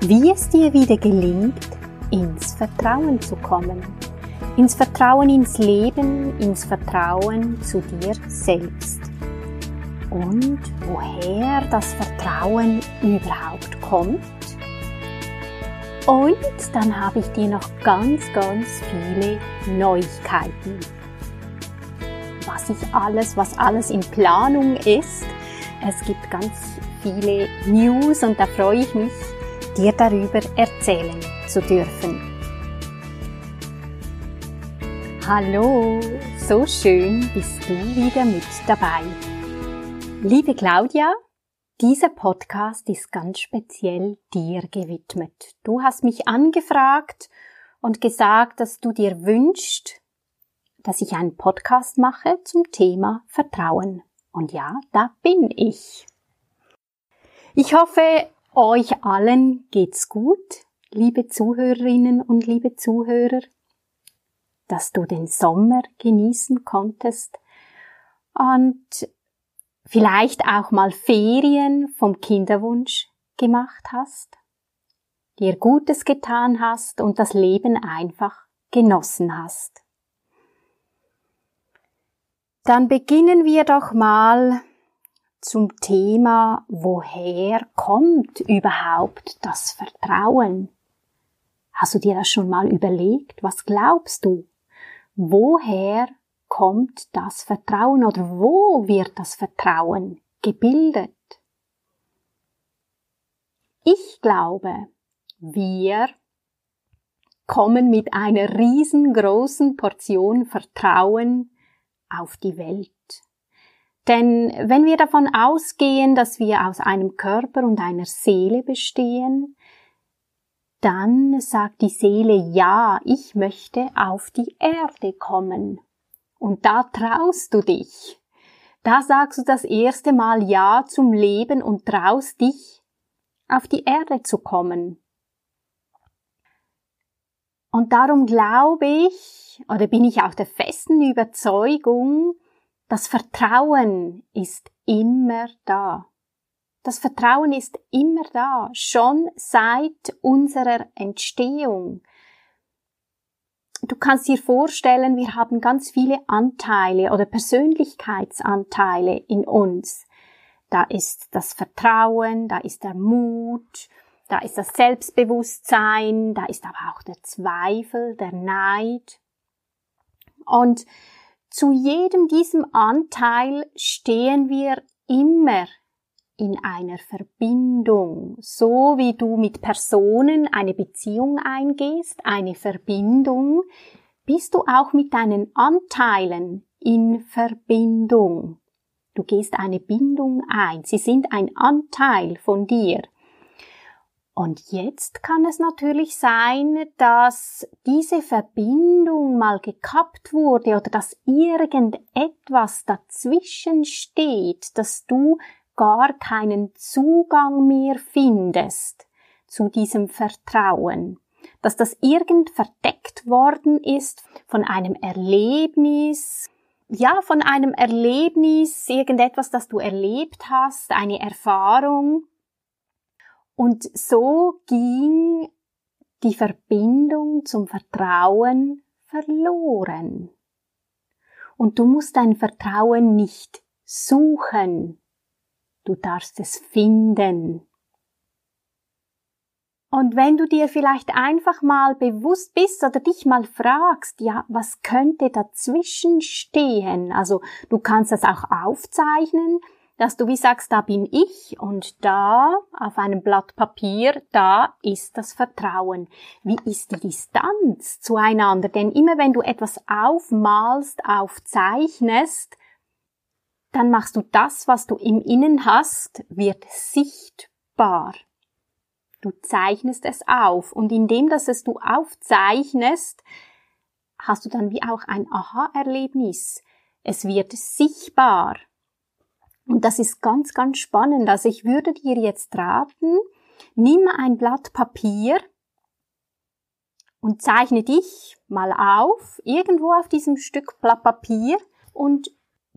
Wie es dir wieder gelingt, ins Vertrauen zu kommen. Ins Vertrauen ins Leben, ins Vertrauen zu dir selbst. Und woher das Vertrauen überhaupt kommt. Und dann habe ich dir noch ganz, ganz viele Neuigkeiten was ich alles, was alles in Planung ist. Es gibt ganz viele News und da freue ich mich, dir darüber erzählen zu dürfen. Hallo, so schön bist du wieder mit dabei. Liebe Claudia, dieser Podcast ist ganz speziell dir gewidmet. Du hast mich angefragt und gesagt, dass du dir wünschst, dass ich einen Podcast mache zum Thema Vertrauen. Und ja, da bin ich. Ich hoffe, euch allen geht's gut, liebe Zuhörerinnen und liebe Zuhörer, dass du den Sommer genießen konntest und vielleicht auch mal Ferien vom Kinderwunsch gemacht hast, dir Gutes getan hast und das Leben einfach genossen hast. Dann beginnen wir doch mal zum Thema, woher kommt überhaupt das Vertrauen? Hast du dir das schon mal überlegt? Was glaubst du? Woher kommt das Vertrauen oder wo wird das Vertrauen gebildet? Ich glaube, wir kommen mit einer riesengroßen Portion Vertrauen auf die Welt. Denn wenn wir davon ausgehen, dass wir aus einem Körper und einer Seele bestehen, dann sagt die Seele, ja, ich möchte auf die Erde kommen. Und da traust du dich. Da sagst du das erste Mal Ja zum Leben und traust dich, auf die Erde zu kommen. Und darum glaube ich, oder bin ich auch der festen Überzeugung, das Vertrauen ist immer da. Das Vertrauen ist immer da, schon seit unserer Entstehung. Du kannst dir vorstellen, wir haben ganz viele Anteile oder Persönlichkeitsanteile in uns. Da ist das Vertrauen, da ist der Mut, da ist das Selbstbewusstsein, da ist aber auch der Zweifel, der Neid. Und zu jedem diesem Anteil stehen wir immer in einer Verbindung, so wie du mit Personen eine Beziehung eingehst, eine Verbindung, bist du auch mit deinen Anteilen in Verbindung. Du gehst eine Bindung ein. Sie sind ein Anteil von dir. Und jetzt kann es natürlich sein, dass diese Verbindung mal gekappt wurde oder dass irgendetwas dazwischen steht, dass du gar keinen Zugang mehr findest zu diesem Vertrauen, dass das irgend verdeckt worden ist von einem Erlebnis, ja, von einem Erlebnis, irgendetwas, das du erlebt hast, eine Erfahrung, und so ging die Verbindung zum Vertrauen verloren. Und du musst dein Vertrauen nicht suchen, du darfst es finden. Und wenn du dir vielleicht einfach mal bewusst bist oder dich mal fragst, ja, was könnte dazwischen stehen? Also du kannst das auch aufzeichnen, dass du wie sagst, da bin ich und da auf einem Blatt Papier, da ist das Vertrauen. Wie ist die Distanz zueinander? Denn immer wenn du etwas aufmalst, aufzeichnest, dann machst du das, was du im Innen hast, wird sichtbar. Du zeichnest es auf. Und indem, dass es du aufzeichnest, hast du dann wie auch ein Aha-Erlebnis. Es wird sichtbar. Und das ist ganz, ganz spannend. Also ich würde dir jetzt raten, nimm ein Blatt Papier und zeichne dich mal auf, irgendwo auf diesem Stück Blatt Papier und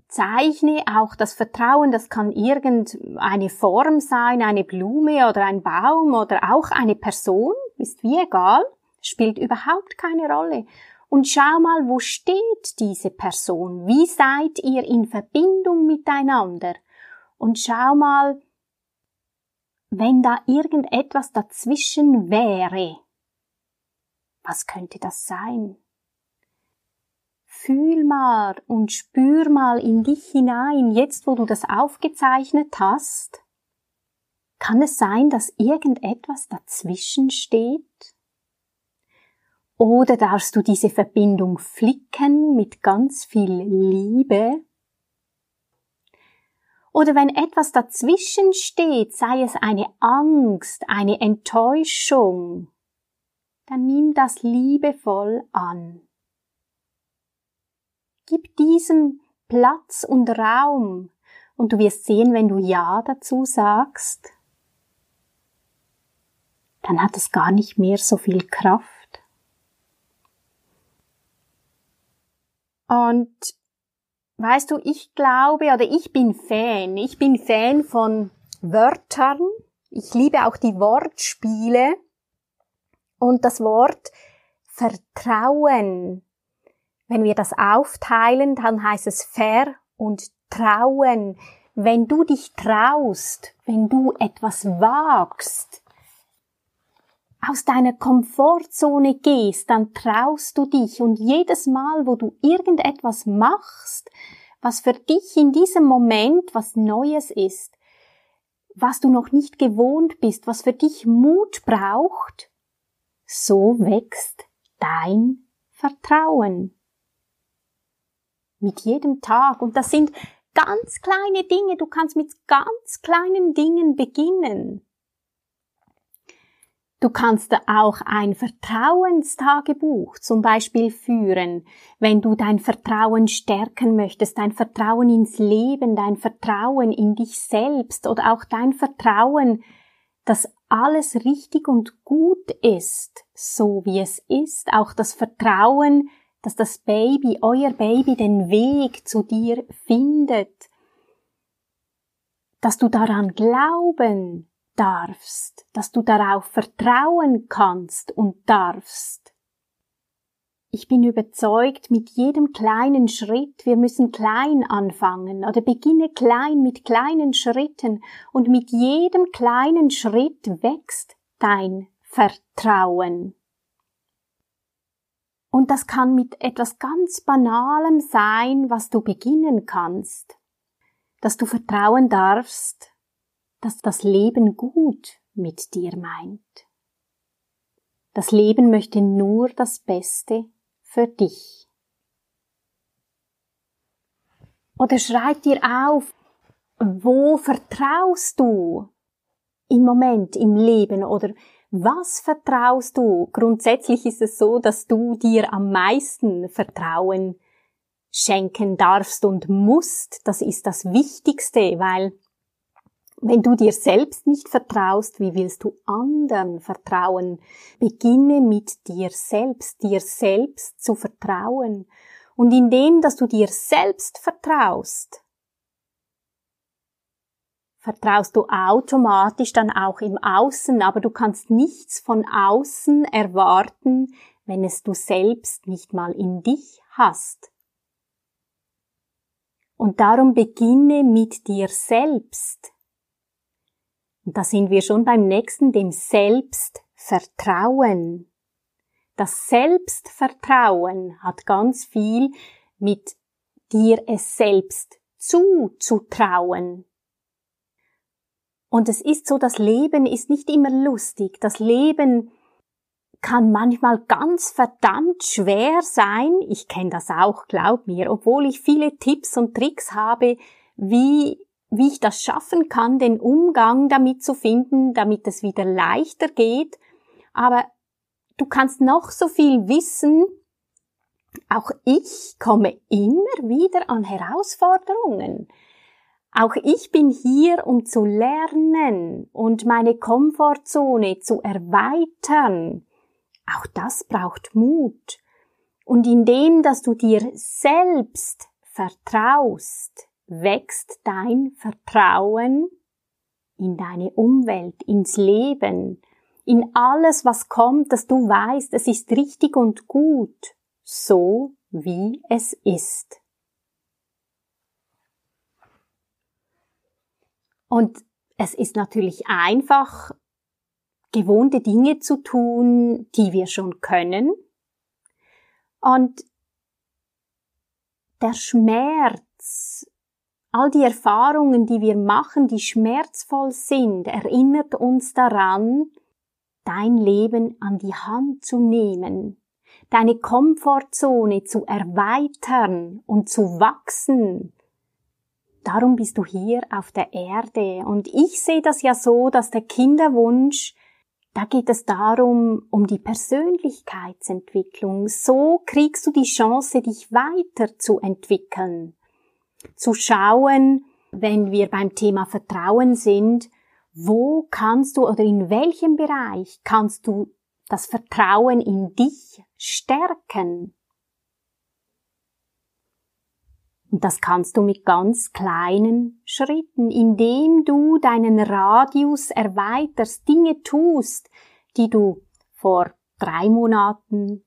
zeichne auch das Vertrauen, das kann irgendeine Form sein, eine Blume oder ein Baum oder auch eine Person, ist wie egal, spielt überhaupt keine Rolle. Und schau mal, wo steht diese Person? Wie seid ihr in Verbindung miteinander? Und schau mal, wenn da irgendetwas dazwischen wäre, was könnte das sein? Fühl mal und spür mal in dich hinein, jetzt wo du das aufgezeichnet hast. Kann es sein, dass irgendetwas dazwischen steht? Oder darfst du diese Verbindung flicken mit ganz viel Liebe? Oder wenn etwas dazwischen steht, sei es eine Angst, eine Enttäuschung, dann nimm das liebevoll an. Gib diesem Platz und Raum und du wirst sehen, wenn du Ja dazu sagst, dann hat es gar nicht mehr so viel Kraft. Und weißt du, ich glaube oder ich bin Fan, ich bin Fan von Wörtern. Ich liebe auch die Wortspiele. Und das Wort Vertrauen, wenn wir das aufteilen, dann heißt es Ver und Trauen. Wenn du dich traust, wenn du etwas wagst, aus deiner Komfortzone gehst, dann traust du dich und jedes Mal, wo du irgendetwas machst, was für dich in diesem Moment was Neues ist, was du noch nicht gewohnt bist, was für dich Mut braucht, so wächst dein Vertrauen. Mit jedem Tag. Und das sind ganz kleine Dinge. Du kannst mit ganz kleinen Dingen beginnen. Du kannst auch ein Vertrauenstagebuch zum Beispiel führen, wenn du dein Vertrauen stärken möchtest, dein Vertrauen ins Leben, dein Vertrauen in dich selbst oder auch dein Vertrauen, dass alles richtig und gut ist, so wie es ist, auch das Vertrauen, dass das Baby, euer Baby den Weg zu dir findet, dass du daran glauben darfst, dass du darauf vertrauen kannst und darfst. Ich bin überzeugt, mit jedem kleinen Schritt, wir müssen klein anfangen oder beginne klein mit kleinen Schritten und mit jedem kleinen Schritt wächst dein Vertrauen. Und das kann mit etwas ganz Banalem sein, was du beginnen kannst, dass du vertrauen darfst, dass das Leben gut mit dir meint. Das Leben möchte nur das Beste für dich. Oder schreib dir auf, wo vertraust du im Moment im Leben oder was vertraust du? Grundsätzlich ist es so, dass du dir am meisten Vertrauen schenken darfst und musst. Das ist das Wichtigste, weil wenn du dir selbst nicht vertraust, wie willst du anderen vertrauen? Beginne mit dir selbst, dir selbst zu vertrauen. Und indem, dass du dir selbst vertraust, vertraust du automatisch dann auch im Außen, aber du kannst nichts von außen erwarten, wenn es du selbst nicht mal in dich hast. Und darum beginne mit dir selbst. Und da sind wir schon beim nächsten, dem Selbstvertrauen. Das Selbstvertrauen hat ganz viel mit dir es selbst zuzutrauen. Und es ist so, das Leben ist nicht immer lustig. Das Leben kann manchmal ganz verdammt schwer sein. Ich kenne das auch, glaub mir, obwohl ich viele Tipps und Tricks habe, wie wie ich das schaffen kann, den Umgang damit zu finden, damit es wieder leichter geht. Aber du kannst noch so viel wissen. Auch ich komme immer wieder an Herausforderungen. Auch ich bin hier, um zu lernen und meine Komfortzone zu erweitern. Auch das braucht Mut. Und indem, dass du dir selbst vertraust, wächst dein Vertrauen in deine Umwelt, ins Leben, in alles, was kommt, dass du weißt, es ist richtig und gut, so wie es ist. Und es ist natürlich einfach, gewohnte Dinge zu tun, die wir schon können. Und der Schmerz, all die Erfahrungen, die wir machen, die schmerzvoll sind, erinnert uns daran, dein Leben an die Hand zu nehmen, deine Komfortzone zu erweitern und zu wachsen, Darum bist du hier auf der Erde. Und ich sehe das ja so, dass der Kinderwunsch, da geht es darum, um die Persönlichkeitsentwicklung. So kriegst du die Chance, dich weiterzuentwickeln. Zu schauen, wenn wir beim Thema Vertrauen sind, wo kannst du oder in welchem Bereich kannst du das Vertrauen in dich stärken? Und das kannst du mit ganz kleinen Schritten, indem du deinen Radius erweiterst, Dinge tust, die du vor drei Monaten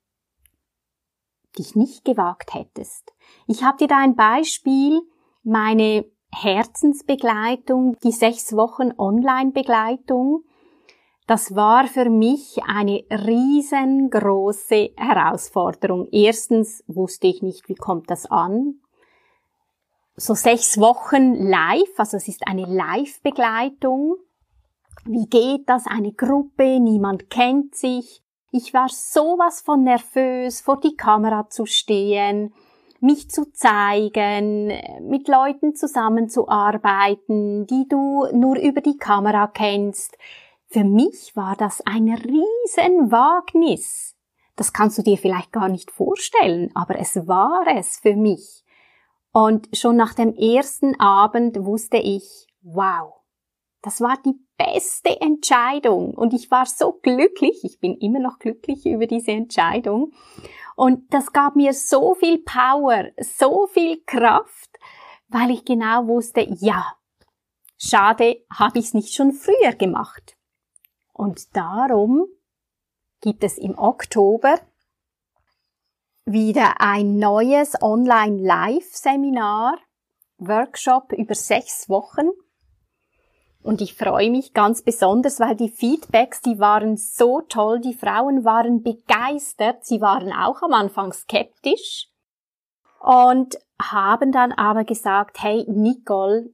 dich nicht gewagt hättest. Ich habe dir da ein Beispiel, meine Herzensbegleitung, die sechs Wochen Online-Begleitung. Das war für mich eine riesengroße Herausforderung. Erstens wusste ich nicht, wie kommt das an so sechs Wochen live, also es ist eine Live-Begleitung. Wie geht das? Eine Gruppe, niemand kennt sich. Ich war sowas von nervös, vor die Kamera zu stehen, mich zu zeigen, mit Leuten zusammenzuarbeiten, die du nur über die Kamera kennst. Für mich war das ein Riesenwagnis. Das kannst du dir vielleicht gar nicht vorstellen, aber es war es für mich. Und schon nach dem ersten Abend wusste ich, wow, das war die beste Entscheidung. Und ich war so glücklich, ich bin immer noch glücklich über diese Entscheidung. Und das gab mir so viel Power, so viel Kraft, weil ich genau wusste, ja, schade, habe ich es nicht schon früher gemacht. Und darum gibt es im Oktober wieder ein neues Online-Live-Seminar, Workshop über sechs Wochen. Und ich freue mich ganz besonders, weil die Feedbacks, die waren so toll, die Frauen waren begeistert, sie waren auch am Anfang skeptisch und haben dann aber gesagt, hey Nicole,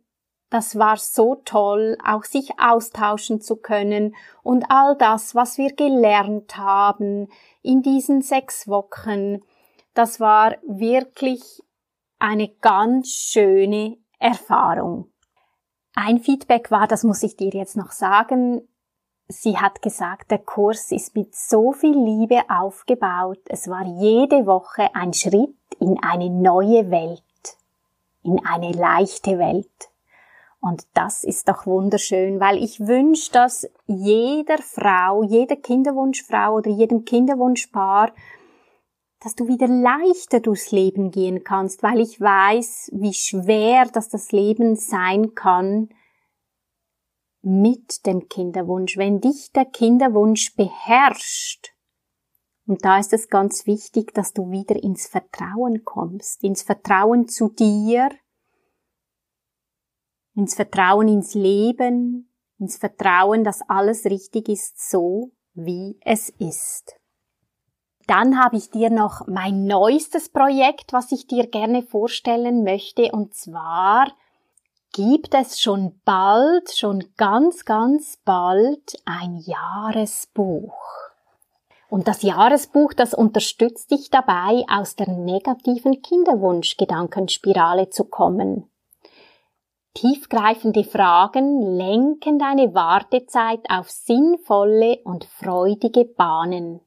das war so toll, auch sich austauschen zu können und all das, was wir gelernt haben in diesen sechs Wochen, das war wirklich eine ganz schöne Erfahrung. Ein Feedback war, das muss ich dir jetzt noch sagen, sie hat gesagt, der Kurs ist mit so viel Liebe aufgebaut. Es war jede Woche ein Schritt in eine neue Welt, in eine leichte Welt. Und das ist doch wunderschön, weil ich wünsche, dass jeder Frau, jeder Kinderwunschfrau oder jedem Kinderwunschpaar dass du wieder leichter durchs Leben gehen kannst, weil ich weiß, wie schwer dass das Leben sein kann mit dem Kinderwunsch, wenn dich der Kinderwunsch beherrscht. Und da ist es ganz wichtig, dass du wieder ins Vertrauen kommst, ins Vertrauen zu dir, ins Vertrauen ins Leben, ins Vertrauen, dass alles richtig ist so, wie es ist. Dann habe ich dir noch mein neuestes Projekt, was ich dir gerne vorstellen möchte. Und zwar gibt es schon bald, schon ganz, ganz bald ein Jahresbuch. Und das Jahresbuch, das unterstützt dich dabei, aus der negativen Kinderwunschgedankenspirale zu kommen. Tiefgreifende Fragen lenken deine Wartezeit auf sinnvolle und freudige Bahnen.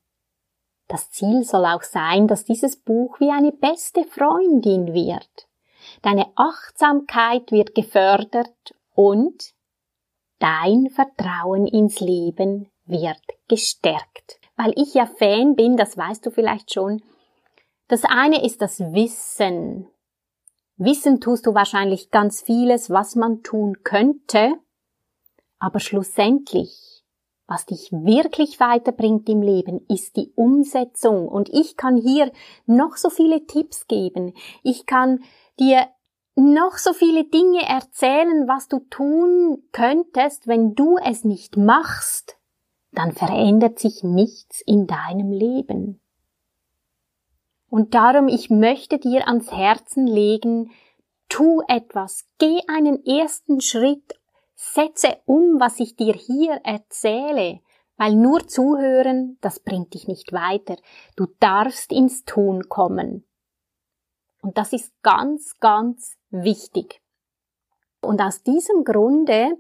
Das Ziel soll auch sein, dass dieses Buch wie eine beste Freundin wird. Deine Achtsamkeit wird gefördert und dein Vertrauen ins Leben wird gestärkt. Weil ich ja Fan bin, das weißt du vielleicht schon. Das eine ist das Wissen. Wissen tust du wahrscheinlich ganz vieles, was man tun könnte, aber schlussendlich, was dich wirklich weiterbringt im Leben, ist die Umsetzung. Und ich kann hier noch so viele Tipps geben. Ich kann dir noch so viele Dinge erzählen, was du tun könntest, wenn du es nicht machst, dann verändert sich nichts in deinem Leben. Und darum, ich möchte dir ans Herzen legen, tu etwas, geh einen ersten Schritt, setze um, was ich dir hier erzähle, weil nur zuhören, das bringt dich nicht weiter. Du darfst ins Tun kommen. Und das ist ganz, ganz wichtig. Und aus diesem Grunde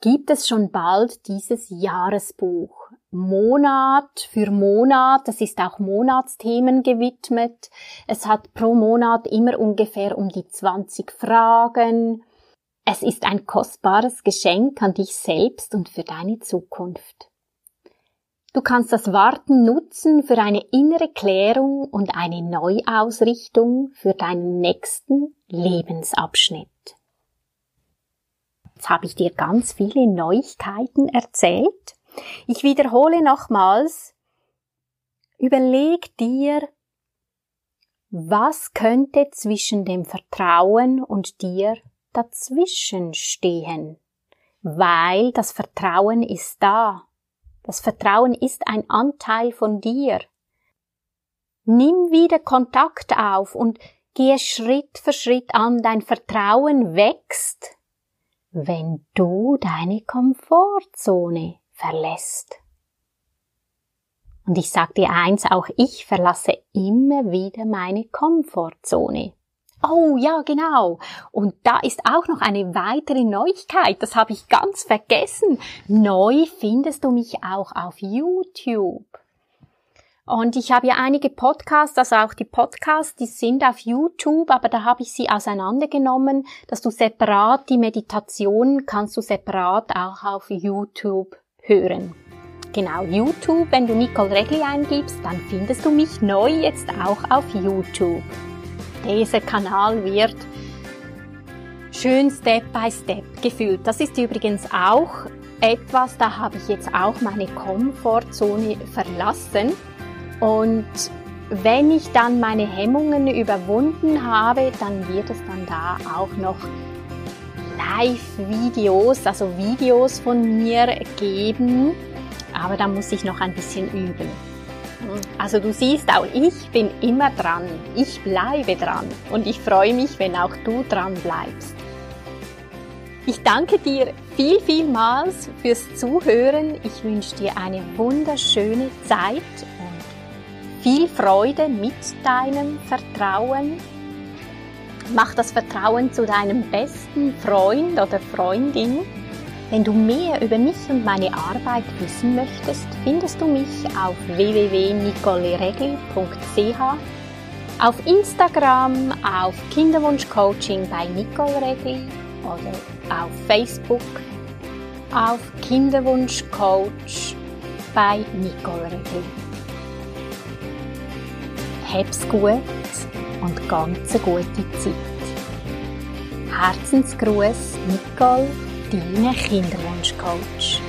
gibt es schon bald dieses Jahresbuch. Monat für Monat, das ist auch Monatsthemen gewidmet. Es hat pro Monat immer ungefähr um die 20 Fragen. Es ist ein kostbares Geschenk an dich selbst und für deine Zukunft. Du kannst das Warten nutzen für eine innere Klärung und eine Neuausrichtung für deinen nächsten Lebensabschnitt. Jetzt habe ich dir ganz viele Neuigkeiten erzählt. Ich wiederhole nochmals, überleg dir, was könnte zwischen dem Vertrauen und dir dazwischen stehen? Weil das Vertrauen ist da. Das Vertrauen ist ein Anteil von dir. Nimm wieder Kontakt auf und gehe Schritt für Schritt an. Dein Vertrauen wächst, wenn du deine Komfortzone verlässt. Und ich sag dir eins, auch ich verlasse immer wieder meine Komfortzone. Oh ja, genau. Und da ist auch noch eine weitere Neuigkeit, das habe ich ganz vergessen. Neu findest du mich auch auf YouTube. Und ich habe ja einige Podcasts, also auch die Podcasts, die sind auf YouTube, aber da habe ich sie auseinandergenommen, dass du separat die Meditationen kannst du separat auch auf YouTube hören. Genau, YouTube, wenn du Nicole Regli eingibst, dann findest du mich neu jetzt auch auf YouTube. Dieser Kanal wird schön Step by Step gefüllt. Das ist übrigens auch etwas, da habe ich jetzt auch meine Komfortzone verlassen. Und wenn ich dann meine Hemmungen überwunden habe, dann wird es dann da auch noch Live-Videos, also Videos von mir geben. Aber da muss ich noch ein bisschen üben. Also du siehst, auch ich bin immer dran. Ich bleibe dran. Und ich freue mich, wenn auch du dran bleibst. Ich danke dir viel, vielmals fürs Zuhören. Ich wünsche dir eine wunderschöne Zeit und viel Freude mit deinem Vertrauen Mach das Vertrauen zu deinem besten Freund oder Freundin. Wenn du mehr über mich und meine Arbeit wissen möchtest, findest du mich auf www.nicoleregli.ch, auf Instagram, auf Kinderwunschcoaching bei Nicole Regli oder auf Facebook auf Kinderwunschcoach bei Nicole Regli. Hab's gut! und ganz eine gute Zeit. Herzensgruß, Nicole, deine Kinderwunschcoach.